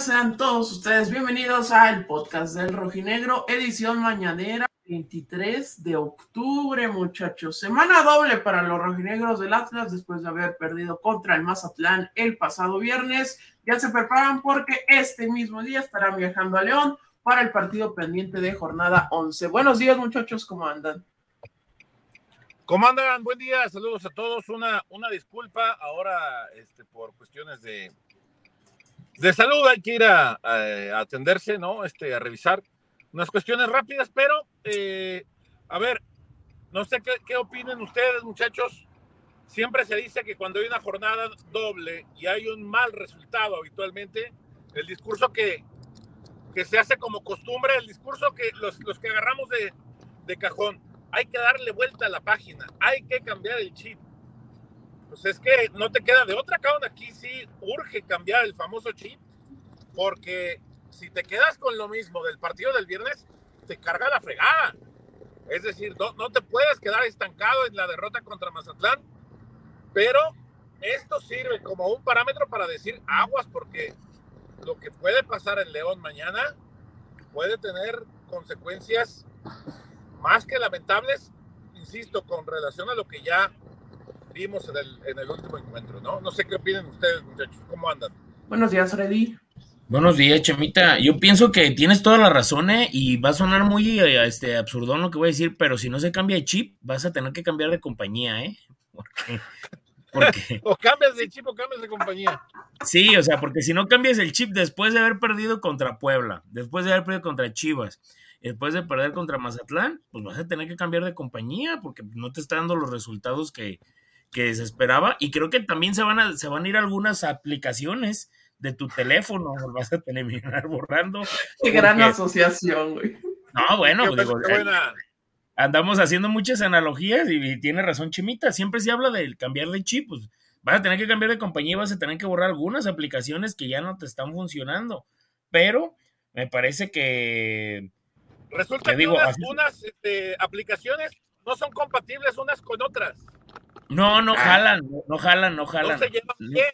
sean todos ustedes bienvenidos al podcast del Rojinegro, edición mañanera 23 de octubre, muchachos. Semana doble para los rojinegros del Atlas después de haber perdido contra el Mazatlán el pasado viernes. Ya se preparan porque este mismo día estarán viajando a León para el partido pendiente de jornada 11. Buenos días, muchachos, ¿cómo andan? ¿Cómo andan? Buen día, saludos a todos. Una, una disculpa ahora este, por cuestiones de, de salud, hay que ir a, atenderse, ¿no? Este, a revisar unas cuestiones rápidas, pero eh, a ver, no sé qué, qué opinen ustedes, muchachos. Siempre se dice que cuando hay una jornada doble y hay un mal resultado habitualmente, el discurso que, que se hace como costumbre, el discurso que los, los que agarramos de, de cajón, hay que darle vuelta a la página, hay que cambiar el chip. Pues es que no te queda de otra, cabrón. Aquí sí urge cambiar el famoso chip, porque si te quedas con lo mismo del partido del viernes, te carga la fregada. Es decir, no, no te puedes quedar estancado en la derrota contra Mazatlán, pero esto sirve como un parámetro para decir aguas, porque lo que puede pasar en León mañana puede tener consecuencias más que lamentables, insisto, con relación a lo que ya vimos en el, en el último encuentro, ¿no? No sé qué opinen ustedes, muchachos, ¿cómo andan? Buenos días, Freddy. Buenos días, Chemita. Yo pienso que tienes toda la razón, ¿eh? Y va a sonar muy eh, este, absurdón lo que voy a decir, pero si no se cambia de chip, vas a tener que cambiar de compañía, ¿eh? Porque, porque... o cambias de chip o cambias de compañía. Sí, o sea, porque si no cambias el chip después de haber perdido contra Puebla, después de haber perdido contra Chivas, después de perder contra Mazatlán, pues vas a tener que cambiar de compañía porque no te está dando los resultados que, se esperaba. Y creo que también se van a, se van a ir algunas aplicaciones de tu teléfono, vas a terminar borrando. Qué gran asociación, güey. No, bueno, digo, eh, andamos haciendo muchas analogías y, tiene razón Chimita, siempre se habla del cambiar de chip, pues vas a tener que cambiar de compañía y vas a tener que borrar algunas aplicaciones que ya no te están funcionando. Pero me parece que Resulta que unas, este, aplicaciones no son compatibles unas con otras. No, no ah. jalan, no, jalan, no jalan. No se llevan bien.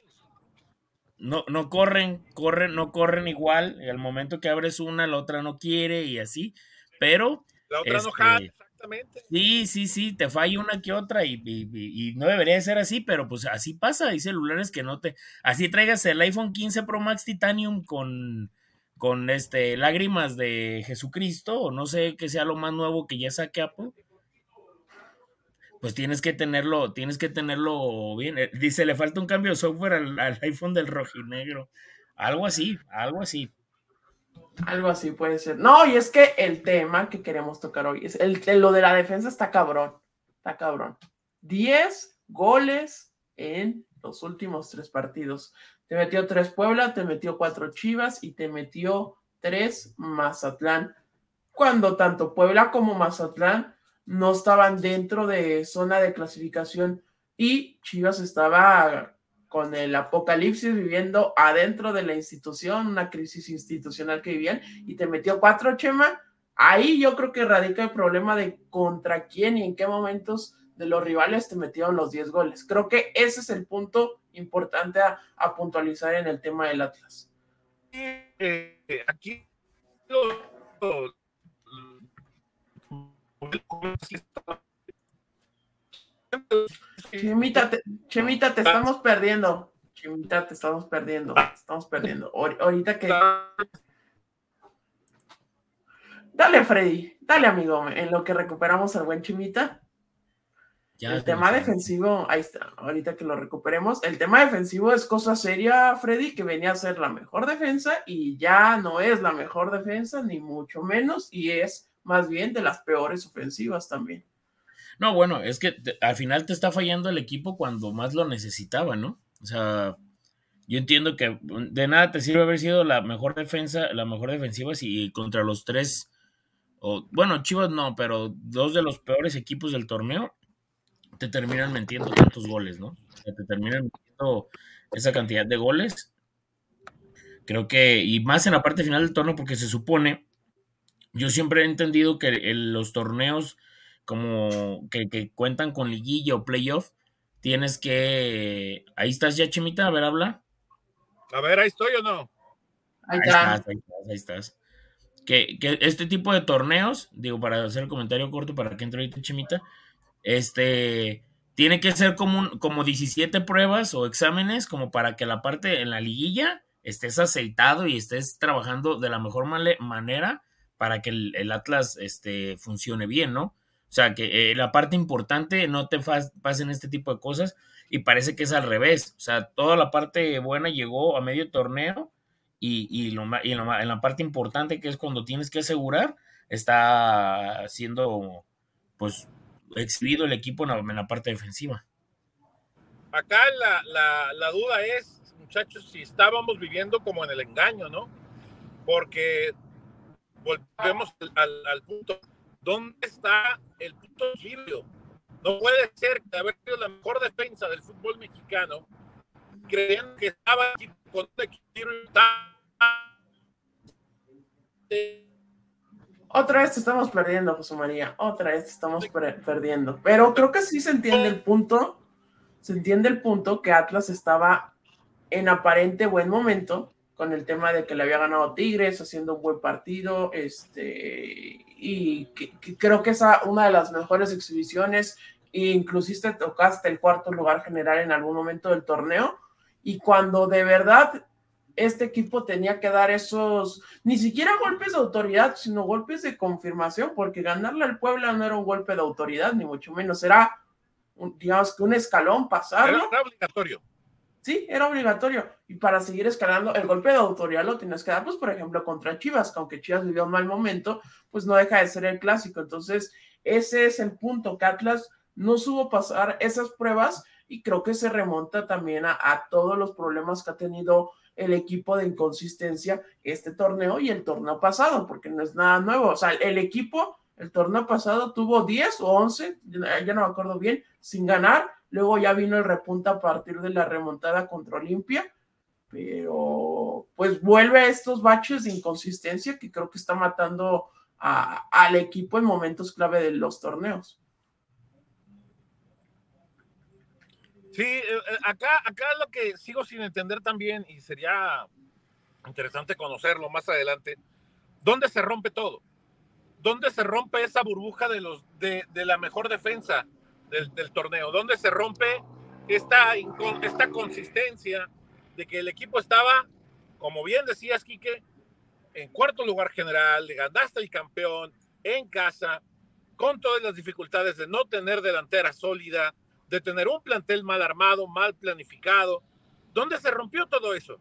No, no corren, corren, no corren igual. al momento que abres una, la otra no quiere y así. Pero. La otra no jala, este, exactamente. Sí, sí, sí, te falla una que otra y, y, no debería ser así, pero pues así pasa. Hay celulares que no te. Así traigas el iPhone 15 Pro Max Titanium con con este lágrimas de Jesucristo, o no sé qué sea lo más nuevo que ya saque Apple, pues tienes que tenerlo, tienes que tenerlo bien. Eh, dice, le falta un cambio de software al, iPhone del rojinegro. Algo así, algo así. Algo así puede ser. No, y es que el tema que queremos tocar hoy es el, lo de la defensa está cabrón. Está cabrón. 10 goles en los últimos tres partidos. Te metió tres Puebla, te metió cuatro Chivas y te metió tres Mazatlán. Cuando tanto Puebla como Mazatlán no estaban dentro de zona de clasificación y Chivas estaba con el apocalipsis viviendo adentro de la institución, una crisis institucional que vivían, y te metió cuatro, Chema. Ahí yo creo que radica el problema de contra quién y en qué momentos de los rivales te metieron los 10 goles. Creo que ese es el punto importante a, puntualizar en el tema del Atlas. Eh, aquí Chemita, te, Chemita, te estamos perdiendo. Chemita, te estamos perdiendo. Te estamos perdiendo. Ahorita que. Dale, Freddy. Dale, amigo. En lo que recuperamos al buen Chimita el tema defensivo, ahí está, ahorita que lo recuperemos, el tema defensivo es cosa seria, Freddy, que venía a ser la mejor defensa y ya no es la mejor defensa, ni mucho menos, y es más bien de las peores ofensivas también. No, bueno, es que al final te está fallando el equipo cuando más lo necesitaba, ¿no? O sea, yo entiendo que de nada te sirve haber sido la mejor defensa, la mejor defensiva si contra los tres, o bueno, Chivas no, pero dos de los peores equipos del torneo, te terminan metiendo tantos goles, ¿no? te terminan metiendo esa cantidad de goles. Creo que, y más en la parte final del torneo, porque se supone, yo siempre he entendido que los torneos como que, cuentan con liguilla o playoff, tienes que. Ahí estás ya, Chimita, a ver, habla. A ver, ahí estoy o no. ahí, estás, ahí estás, ahí estás. Que, que, este tipo de torneos, digo, para hacer el comentario corto para que entre ahorita Chimita, este, tiene que ser como, como 17 pruebas o exámenes como para que la parte en la liguilla estés aceitado y estés trabajando de la mejor manera para que el, Atlas este, funcione bien, ¿no? O sea, que eh, la parte importante no te pasen este tipo de cosas y parece que es al revés. O sea, toda la parte buena llegó a medio torneo y, en la parte importante que es cuando tienes que asegurar, está siendo pues exhibido el equipo en la, parte defensiva. Acá la, duda es, muchachos, si estábamos viviendo como en el engaño, ¿no? Porque volvemos al, al punto, ¿dónde está el punto de? No puede ser que haber sido la mejor defensa del fútbol mexicano, creyendo que estaba con un equilibrio otra vez estamos perdiendo, José María. Otra vez estamos perdiendo. Pero creo que sí se entiende el punto. Se entiende el punto que Atlas estaba en aparente buen momento con el tema de que le había ganado Tigres, haciendo un buen partido. Este, y creo que es una de las mejores exhibiciones. E inclusive tocaste el cuarto lugar general en algún momento del torneo. Y cuando de verdad este equipo tenía que dar esos, ni siquiera golpes de autoridad, sino golpes de confirmación, porque ganarle al Puebla no era un golpe de autoridad, ni mucho menos, era, un, digamos que un escalón pasarlo. Era obligatorio. Sí, era obligatorio. Y para seguir escalando, el golpe de autoridad lo tienes que dar, pues, por ejemplo, contra Chivas, que aunque Chivas vivió un mal momento, pues no deja de ser el clásico. Entonces, ese es el punto, que Atlas no supo pasar esas pruebas y creo que se remonta también a, a todos los problemas que ha tenido el equipo de inconsistencia este torneo y el torneo pasado, porque no es nada nuevo. O sea, el equipo, el torneo pasado tuvo 10 o 11, ya no me acuerdo bien, sin ganar. Luego ya vino el repunta a partir de la remontada contra Olimpia, pero pues vuelve a estos baches de inconsistencia que creo que está matando al equipo en momentos clave de los torneos. Sí, eh, eh, acá, acá lo que sigo sin entender también, y sería interesante conocerlo más adelante, ¿dónde se rompe todo? ¿Dónde se rompe esa burbuja de, los, de, de la mejor defensa del, torneo? ¿Dónde se rompe esta, esta consistencia de que el equipo estaba, como bien decías, Quique, en cuarto lugar general, le ganaste el campeón en casa, con todas las dificultades de no tener delantera sólida, de tener un plantel mal armado, mal planificado. ¿Dónde se rompió todo eso?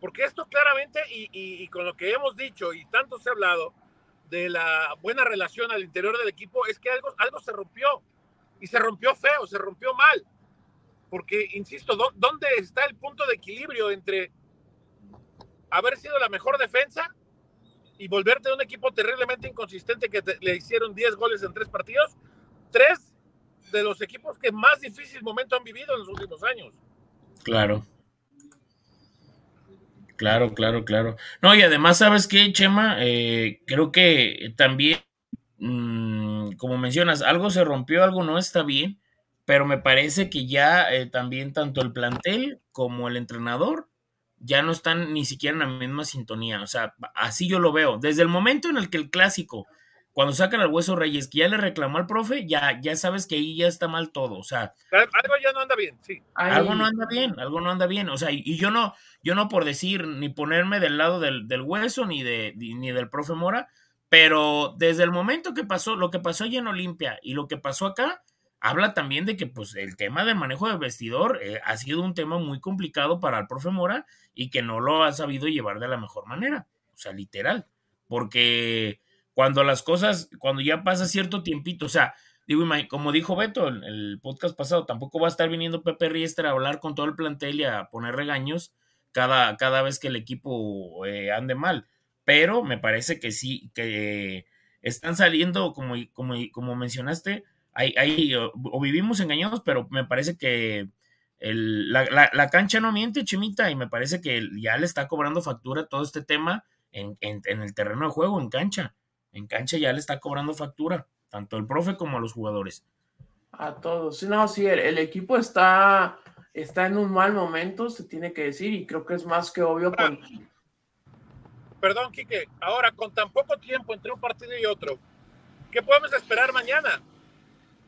Porque esto claramente, y, con lo que hemos dicho y tanto se ha hablado de la buena relación al interior del equipo, es que algo, algo se rompió. Y se rompió feo, se rompió mal. Porque, insisto, ¿dónde está el punto de equilibrio entre haber sido la mejor defensa y volverte un equipo terriblemente inconsistente que le hicieron 10 goles en tres partidos? Tres, de los equipos que más difícil momento han vivido en los últimos años. Claro. Claro, claro, claro. No, y además, ¿sabes qué, Chema? Eh, creo que también, mm, como mencionas, algo se rompió, algo no está bien, pero me parece que ya eh, también tanto el plantel como el entrenador ya no están ni siquiera en la misma sintonía. O sea, así yo lo veo. Desde el momento en el que el clásico cuando sacan al Hueso Reyes, que ya le reclamó al profe, ya, ya sabes que ahí ya está mal todo, o sea. Algo ya no anda bien, sí. Algo no anda bien, algo no anda bien, o sea, y, yo no, yo no por decir ni ponerme del lado del, Hueso ni, de, ni del profe Mora, pero desde el momento que pasó, lo que pasó allá en Olimpia y lo que pasó acá, habla también de que pues el tema del manejo del vestidor eh, ha sido un tema muy complicado para el profe Mora y que no lo ha sabido llevar de la mejor manera, o sea, literal, porque cuando las cosas, cuando ya pasa cierto tiempito, o sea, digo, como dijo Beto en el podcast pasado, tampoco va a estar viniendo Pepe Riester a hablar con todo el plantel y a poner regaños cada, cada vez que el equipo eh, ande mal. Pero me parece que sí, que están saliendo, como, como, como mencionaste, hay, hay, o, vivimos engañados, pero me parece que el, la, la, cancha no miente, Chimita, y me parece que ya le está cobrando factura todo este tema en, en, en el terreno de juego, en cancha en cancha ya le está cobrando factura, tanto el profe como a los jugadores. A todos. Sí, no, sí, el, equipo está, está en un mal momento, se tiene que decir, y creo que es más que obvio con... perdón, Quique, ahora con tan poco tiempo entre un partido y otro, ¿qué podemos esperar mañana?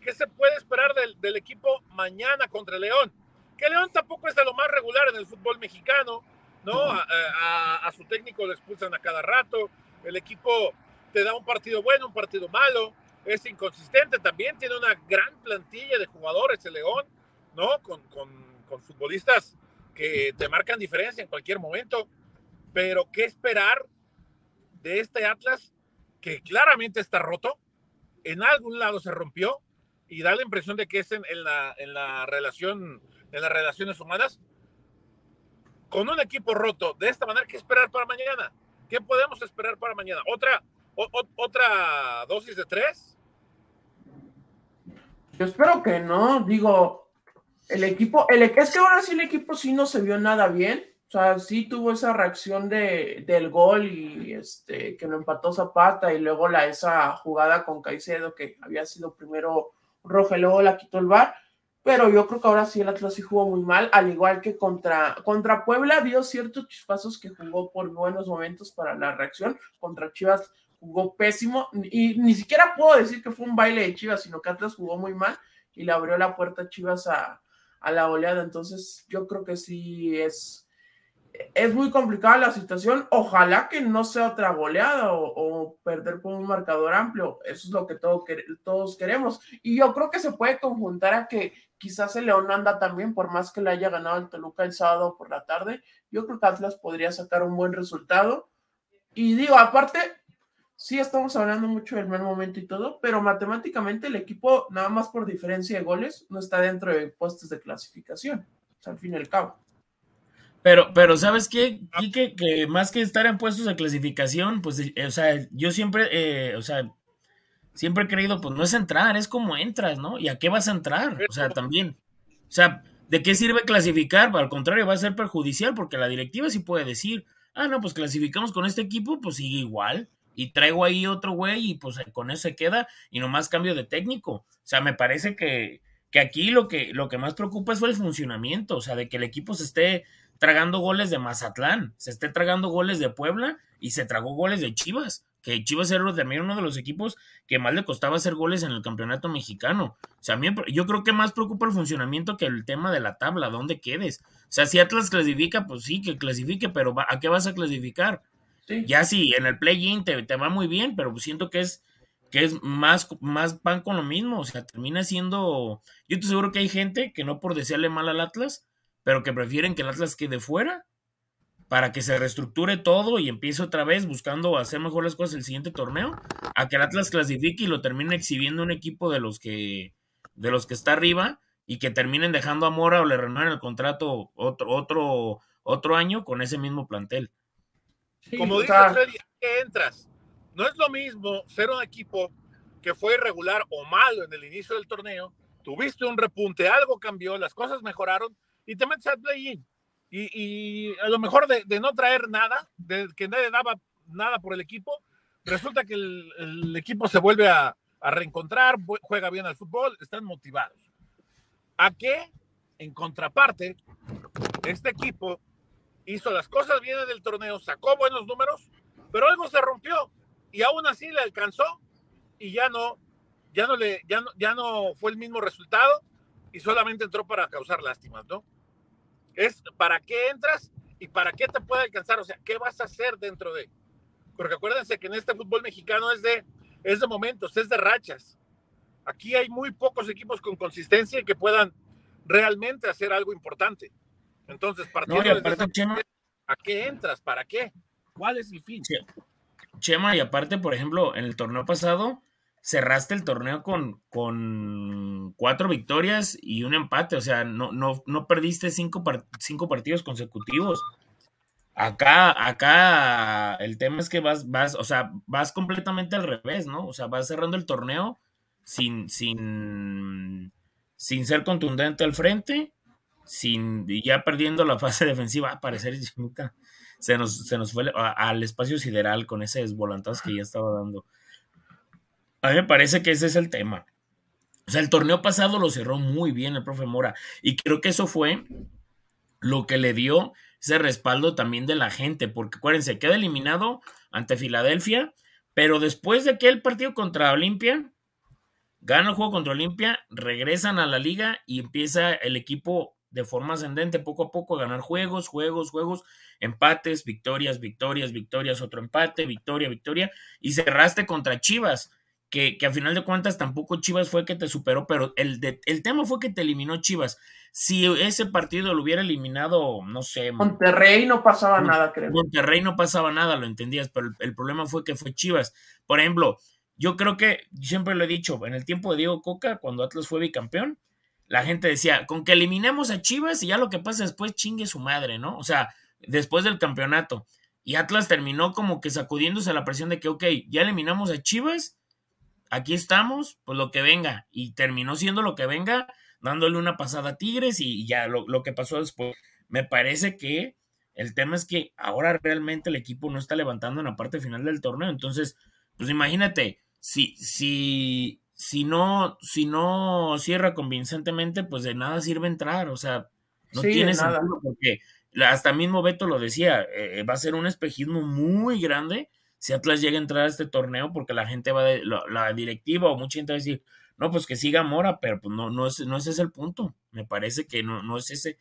¿Qué se puede esperar del, del equipo mañana contra León? Que León tampoco es de lo más regular en el fútbol mexicano, ¿no? A, a, a, su técnico lo expulsan a cada rato, el equipo te da un partido bueno, un partido malo, es inconsistente también, tiene una gran plantilla de jugadores el León, ¿no? Con, con, con futbolistas que te marcan diferencia en cualquier momento, pero ¿qué esperar de este Atlas que claramente está roto? En algún lado se rompió y da la impresión de que es en, en, la, en la relación, en las relaciones humanas. Con un equipo roto de esta manera, ¿qué esperar para mañana? ¿Qué podemos esperar para mañana? ¿Otra, otra dosis de tres? Yo espero que no. Digo, el equipo, el, es que ahora sí el equipo sí no se vio nada bien. O sea, sí tuvo esa reacción de, del gol y este que lo empató Zapata y luego la esa jugada con Caicedo que había sido primero roja y luego la quitó el bar. Pero yo creo que ahora sí el Atlas sí jugó muy mal, al igual que contra, contra Puebla dio ciertos chispazos que jugó por buenos momentos para la reacción. Contra Chivas jugó pésimo y ni siquiera puedo decir que fue un baile de Chivas, sino que Atlas jugó muy mal y le abrió la puerta a Chivas a, a la oleada. Entonces yo creo que sí es es muy complicada la situación. Ojalá que no sea otra goleada o, perder por un marcador amplio. Eso es lo que todo, todos queremos. Y yo creo que se puede conjuntar a que quizás el León anda también, por más que le haya ganado el Toluca el sábado por la tarde. Yo creo que Atlas podría sacar un buen resultado. Y digo, aparte, sí estamos hablando mucho del mal momento y todo, pero matemáticamente el equipo, nada más por diferencia de goles, no está dentro de puestos de clasificación. Al fin y al cabo. Pero, pero ¿sabes qué? Que, que más que estar en puestos de clasificación, pues, o sea, yo siempre, eh, o sea, siempre he creído, pues no es entrar, es como entras, ¿no? ¿Y a qué vas a entrar? O sea, también. O sea, ¿de qué sirve clasificar? Al contrario, va a ser perjudicial porque la directiva sí puede decir, ah, no, pues clasificamos con este equipo, pues sigue igual. Y traigo ahí otro güey y pues con eso se queda y nomás cambio de técnico. O sea, me parece que, que aquí lo que, lo que más preocupa es el funcionamiento, o sea, de que el equipo se esté tragando goles de Mazatlán, se esté tragando goles de Puebla y se tragó goles de Chivas, que Chivas era también uno de los equipos que más le costaba hacer goles en el campeonato mexicano. O sea, a mí, yo creo que más preocupa el funcionamiento que el tema de la tabla, dónde quedes. O sea, si Atlas clasifica, pues sí, que clasifique, pero ¿a qué vas a clasificar? Sí. Ya sí, en el play-in te, te, va muy bien, pero siento que es que es más, más pan con lo mismo, o sea, termina siendo, yo estoy seguro que hay gente que no por desearle mal al Atlas, pero que prefieren que el Atlas quede fuera para que se reestructure todo y empiece otra vez buscando hacer mejor las cosas el siguiente torneo, a que el Atlas clasifique y lo termine exhibiendo un equipo de los que de los que está arriba y que terminen dejando a Mora o le renueven el contrato otro otro otro año con ese mismo plantel. Sí, Como dice Freddy, ¿qué entras? No es lo mismo ser un equipo que fue irregular o malo en el inicio del torneo, tuviste un repunte, algo cambió, las cosas mejoraron y te metes al play-in. Y, y, a lo mejor de, de, no traer nada, de que nadie daba nada por el equipo, resulta que el, el equipo se vuelve a, a, reencontrar, juega bien al fútbol, están motivados. ¿A qué? En contraparte, este equipo hizo las cosas bien en el torneo, sacó buenos números, pero algo se rompió y aún así le alcanzó y ya no, ya no le, ya no, ya no fue el mismo resultado y solamente entró para causar lástimas, ¿no? Es para qué entras y para qué te puede alcanzar, o sea, qué vas a hacer dentro de. Porque acuérdense que en este fútbol mexicano es de, es de momentos, es de rachas. Aquí hay muy pocos equipos con consistencia que puedan realmente hacer algo importante. Entonces, partiendo no, aparte, de Chema, ¿a qué entras? ¿Para qué? ¿Cuál es el fin? Chema, y aparte, por ejemplo, en el torneo pasado, cerraste el torneo con, con cuatro victorias y un empate, o sea, no, no, no perdiste cinco, cinco partidos consecutivos. Acá, acá el tema es que vas, vas, o sea, vas completamente al revés, ¿no? O sea, vas cerrando el torneo sin, sin, sin ser contundente al frente, sin, ya perdiendo la fase defensiva, a parecer se nos, se nos fue al espacio sideral con ese desvolantazo que ya estaba dando. A mí me parece que ese es el tema. O sea, el torneo pasado lo cerró muy bien el profe Mora y creo que eso fue lo que le dio ese respaldo también de la gente, porque acuérdense, queda eliminado ante Filadelfia, pero después de aquel partido contra Olimpia, gana el juego contra Olimpia, regresan a la liga y empieza el equipo de forma ascendente poco a poco a ganar juegos, juegos, juegos, empates, victorias, victorias, victorias, otro empate, victoria, victoria, y cerraste contra Chivas, que, que a final de cuentas tampoco Chivas fue que te superó, pero el, el tema fue que te eliminó Chivas. Si ese partido lo hubiera eliminado, no sé. Monterrey no pasaba nada, creo. Monterrey no pasaba nada, lo entendías, pero el, el problema fue que fue Chivas. Por ejemplo, yo creo que, siempre lo he dicho, en el tiempo de Diego Coca, cuando Atlas fue bicampeón, la gente decía, con que eliminemos a Chivas y ya lo que pasa después chingue su madre, ¿no? O sea, después del campeonato. Y Atlas terminó como que sacudiéndose la presión de que, ok, ya eliminamos a Chivas, aquí estamos, pues lo que venga. Y terminó siendo lo que venga, dándole una pasada a Tigres y ya lo, lo que pasó después. Me parece que el tema es que ahora realmente el equipo no está levantando en la parte final del torneo. Entonces, pues imagínate, si, si, si no, si no cierra convincentemente, pues de nada sirve entrar, o sea, no tiene sentido porque hasta mismo Beto lo decía, eh, va a ser un espejismo muy grande si Atlas llega a entrar a este torneo porque la gente va de la, directiva o mucha gente va a decir, no, pues que siga Mora, pero pues no, no, es, no ese es el punto, me parece que no, no es ese,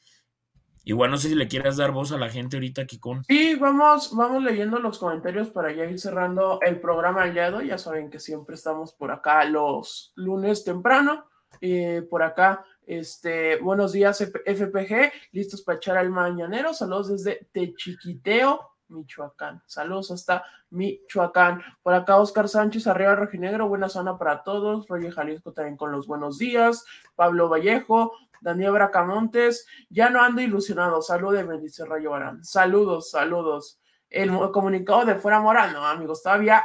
Igual no sé si le quieras dar voz a la gente ahorita, Kikón. Sí, vamos, vamos leyendo los comentarios para ya ir cerrando el programa al día Ya saben que siempre estamos por acá los lunes temprano. Eh, por acá, este, buenos días, FPG, listos para echar al mañanero. Saludos desde Techiquiteo, Michoacán. Saludos hasta Michoacán. Por acá, Oscar Sánchez, arriba Rojinegro, buena zona para todos. Roger Jalisco también con los buenos días. Pablo Vallejo, Daniel Bracamontes, ya no ando ilusionado. Saludos, dice Rayo Barán. Saludos, saludos. El comunicado de fuera Morano, amigos, todavía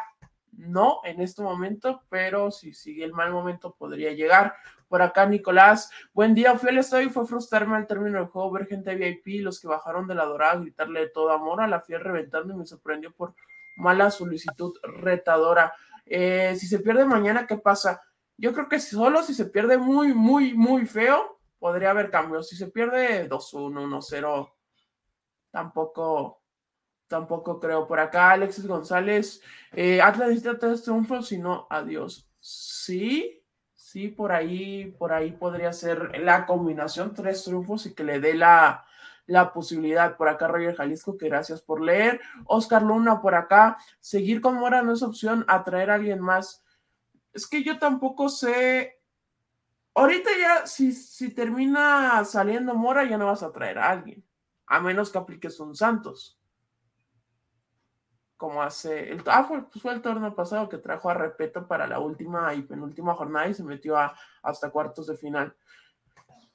no en este momento, pero si sigue el mal momento podría llegar. Por acá, Nicolás, buen día, fiel estoy. Fue frustrarme al término del juego ver gente VIP, los que bajaron de la dorada, gritarle de todo amor a la fiel reventando y me sorprendió por mala solicitud retadora. Eh, si se pierde mañana, ¿qué pasa? Yo creo que solo si se pierde muy, muy, muy feo, podría haber cambios. Si se pierde 2-1, 1-0, tampoco, tampoco creo. Por acá, Alexis González, eh, necesita tres triunfos, si no, adiós. Sí, sí, por ahí, por ahí podría ser la combinación, tres triunfos y que le dé la, la posibilidad. Por acá, Roger Jalisco, que gracias por leer. Oscar Luna, por acá, seguir con Mora no es opción, atraer a alguien más. Es que yo tampoco sé Ahorita ya, si, si termina saliendo Mora, ya no vas a traer a alguien, a menos que apliques un Santos. Como hace. El, ah, fue, pues fue el torneo pasado que trajo a Repeto para la última y penúltima jornada y se metió a, hasta cuartos de final.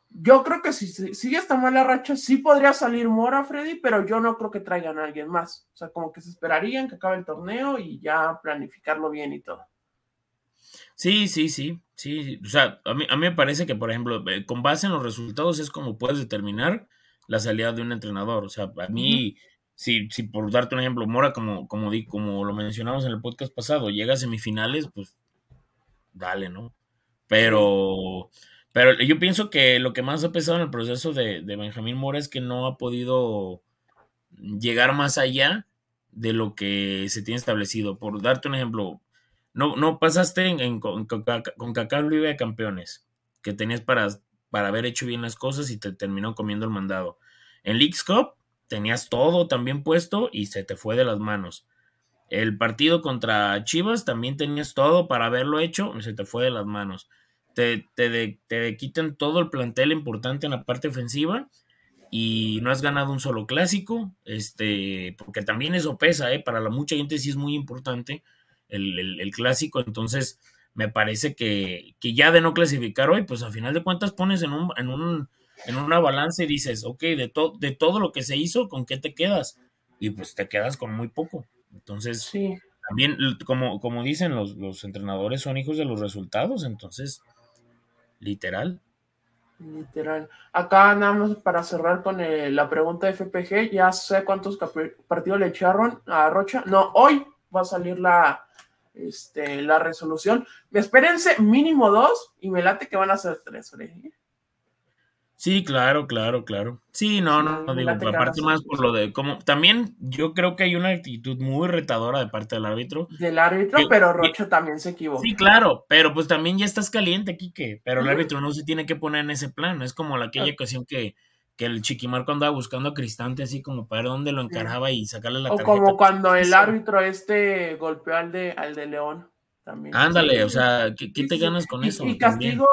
Yo creo que si sigue esta mala racha, sí podría salir Mora, Freddy, pero yo no creo que traigan a alguien más. O sea, como que se esperarían que acabe el torneo y ya planificarlo bien y todo. Sí, sí, sí, sí. O sea, a mí, a mí me parece que, por ejemplo, eh, con base en los resultados es como puedes determinar la salida de un entrenador. O sea, a mí, si, si por darte un ejemplo, Mora, como, como, di, como lo mencionamos en el podcast pasado, llega a semifinales, pues dale, ¿no? Pero, pero yo pienso que lo que más ha pesado en el proceso de, de Benjamín Mora es que no ha podido llegar más allá de lo que se tiene establecido. Por darte un ejemplo, no, no pasaste en, con, con, con Liga de Campeones, que tenías para, para haber hecho bien las cosas y te terminó comiendo el mandado. En Leagues Cup tenías todo también puesto y se te fue de las manos. El partido contra Chivas también tenías todo para haberlo hecho y se te fue de las manos. Te, te, te quitan todo el plantel importante en la parte ofensiva y no has ganado un solo clásico, este, porque también eso pesa, ¿eh? para la mucha gente sí es muy importante el, clásico. Entonces, me parece que, ya de no clasificar hoy, pues a final de cuentas pones en un, en un, en una balanza y dices, ok, de, de todo lo que se hizo, ¿con qué te quedas? Y pues te quedas con muy poco. Entonces, también, como, como dicen los, los entrenadores, son hijos de los resultados, entonces, literal. Literal. Acá nada más para cerrar con la pregunta de FPG, ya sé cuántos partidos le echaron a Rocha. No, hoy va a salir la, este, la resolución. Espérense mínimo dos y me late que van a ser tres. Sí, claro, claro, claro. Sí, no, no, no digo, aparte más por lo de como también yo creo que hay una actitud muy retadora de parte del árbitro. Del árbitro, pero Rocho también se equivocó. Sí, claro, pero pues también ya estás caliente, Quique, pero el árbitro no se tiene que poner en ese plan, es como la, aquella ah. ocasión que, que el Chiquimarco andaba buscando a Cristante así como para ver dónde lo encaraba y sacarle la tarjeta. O como cuando el árbitro este golpeó al de, al de León. También. Ándale, o sea, ¿qué, te ganas con eso? Y castigo,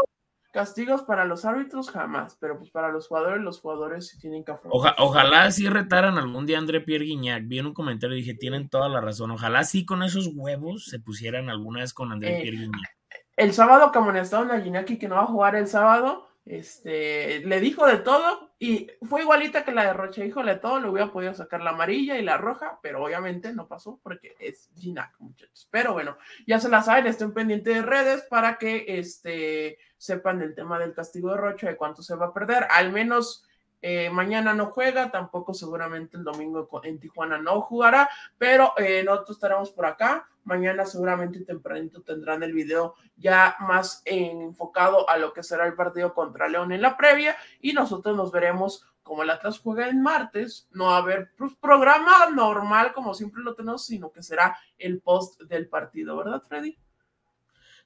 castigos para los árbitros jamás, pero pues para los jugadores, los jugadores sí tienen que afrontar. ojalá sí retaran algún día a André Pierre Guignac. Vi en un comentario y dije, tienen toda la razón. Ojalá sí con esos huevos se pusieran alguna vez con André eh, Pierre Guignac. El sábado amonestaron a Guignac y que no va a jugar el sábado, este, le dijo de todo y fue igualita que la de Roche, híjole, todo, le hubiera podido sacar la amarilla y la roja, pero obviamente no pasó porque es Ginac, muchachos. Pero bueno, ya se la saben, estén pendientes de redes para que este, sepan el tema del castigo de Roche, de cuánto se va a perder, al menos eh, mañana no juega, tampoco seguramente el domingo en Tijuana no jugará, pero eh, nosotros estaremos por acá. Mañana seguramente tempranito tendrán el video ya más enfocado a lo que será el partido contra León en la previa y nosotros nos veremos como el Atlas juega el martes, no va a haber pues, programa normal como siempre lo tenemos, sino que será el post del partido, ¿verdad, Freddy?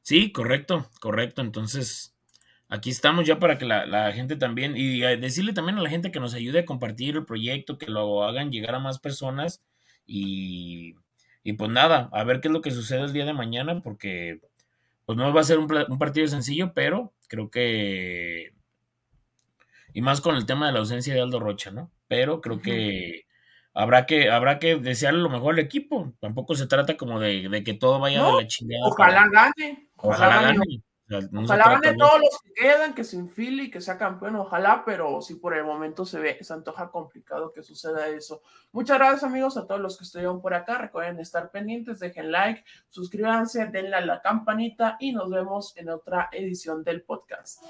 Sí, correcto, correcto. Entonces, aquí estamos ya para que la, gente también, y decirle también a la gente que nos ayude a compartir el proyecto, que lo hagan llegar a más personas y, pues nada, a ver qué es lo que sucede el día de mañana, porque pues no va a ser un, partido sencillo, pero creo que, y más con el tema de la ausencia de Aldo Rocha, ¿no? Pero creo que habrá que, habrá que desearle lo mejor al equipo. Tampoco se trata como de, que todo vaya de la chingada. Ojalá gane. Ojalá, gane. Ojalá gane todos los que quedan, que se enfile y que sea campeón, ojalá, pero si por el momento se ve, se antoja complicado que suceda eso. Muchas gracias amigos a todos los que estuvieron por acá, recuerden estar pendientes, dejen like, suscríbanse, denle a la campanita y nos vemos en otra edición del podcast.